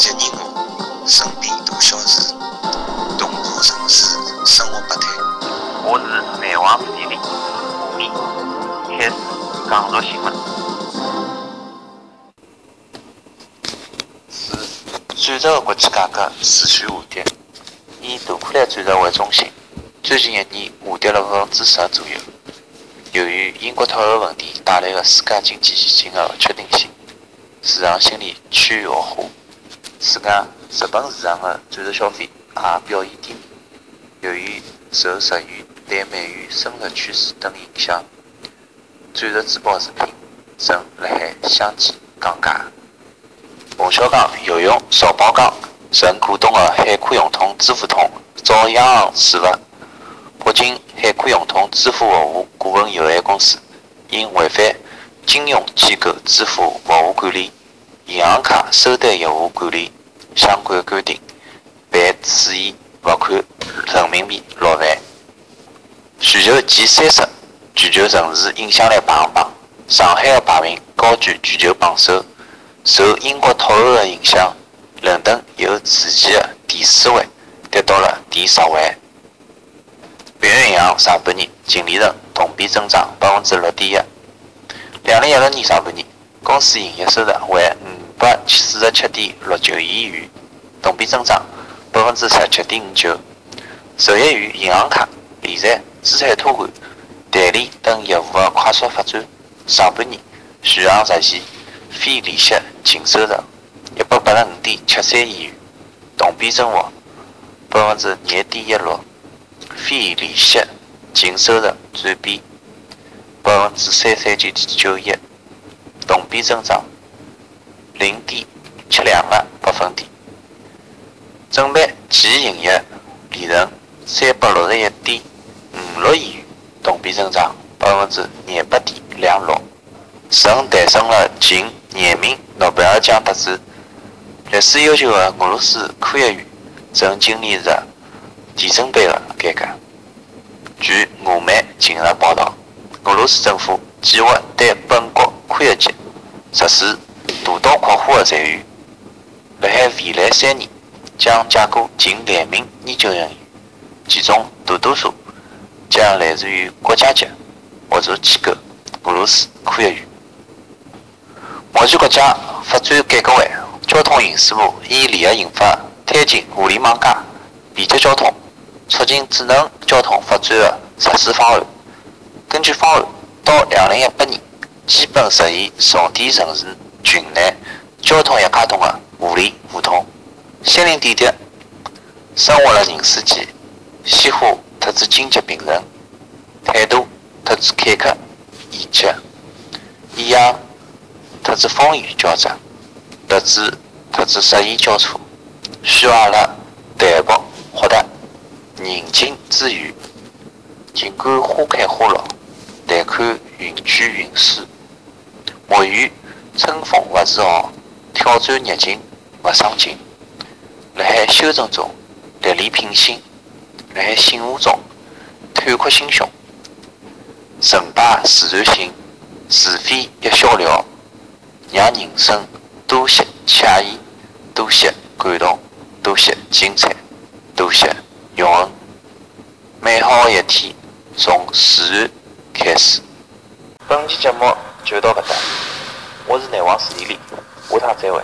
节你我身边大小事，动画城市生活百态。我是南王视地理开始讲述新闻。自转折的国际改革持续下跌，以大库兰转折为中心，最近一年下跌了百分之十左右。由于英国脱欧问题带来的世界经济前景的不确定性，市场心理趋于恶化。此外，日本市场的钻石消费也表现低迷。由于受日元对美元升值趋势等影响，钻石珠宝饰品正辣海相继降价。冯小刚游泳少曝光，曾股东的海科融通支付通遭央行处罚。北京海科融通支付服务股份有限公司因违反金融机构支付服务管理。银行卡收单业务管理相关规定，被处以罚款人民币六万。全球前三十全球城市影响力排行榜，上海的排名高居全球榜首。受英国脱欧的影响，伦敦由之前的第四位跌到了第十位。平安银行上半年净利润同比增长百分之六点一。两零一六年上半年，公司营业收入为。百四十七点六九亿元，同比增长百分之十七点五九。受益于银行卡、理财、资产托管、代理等业务的快速发展，上半年全行实现非利息净收入一百八十五点七三亿元，同比增幅百分之二点一六。非利息净收入占比百分之三三九点九一，同比增长。零点七两个百分点，正版期营业利润三百六十一点五六亿元，同比增长百分之二八点两六，曾诞生了近廿名诺贝尔奖得主。历史悠久的俄罗斯科学院正经历着地震般的改革。据俄媒近日报道，俄罗斯政府计划对本国科学界实施。大刀阔斧的裁员，辣海未来三年将架构近两名研究人员，其中大多数将来自于国家级合作机构俄罗斯科学院。目前，国家发展改革委、交通运输部已联合印发《推进互联网加、便捷交通、促进智能交通发展的实施方案》。根据方案，到二零一八年，基本实现重点城市。群内交通一卡通的，心灵点滴，生活了人世间，鲜花特指荆棘并存，态度特指坎坷易捷，一样特指风雨交杂，日子特指失意交错，需要阿拉淡泊豁达，宁静致远。尽管花开花落，但看云卷云舒。莫怨。春风勿自豪，挑战逆境勿伤情。辣海修正中历练品性，辣海醒悟中坦阔心胸。成败自然醒，是非一笑了，让人生多些惬意，多些感动，多些精彩，多些永恒。美好的一天从自然开始。本期节目就到搿搭。我是南王史丽丽，下趟再会。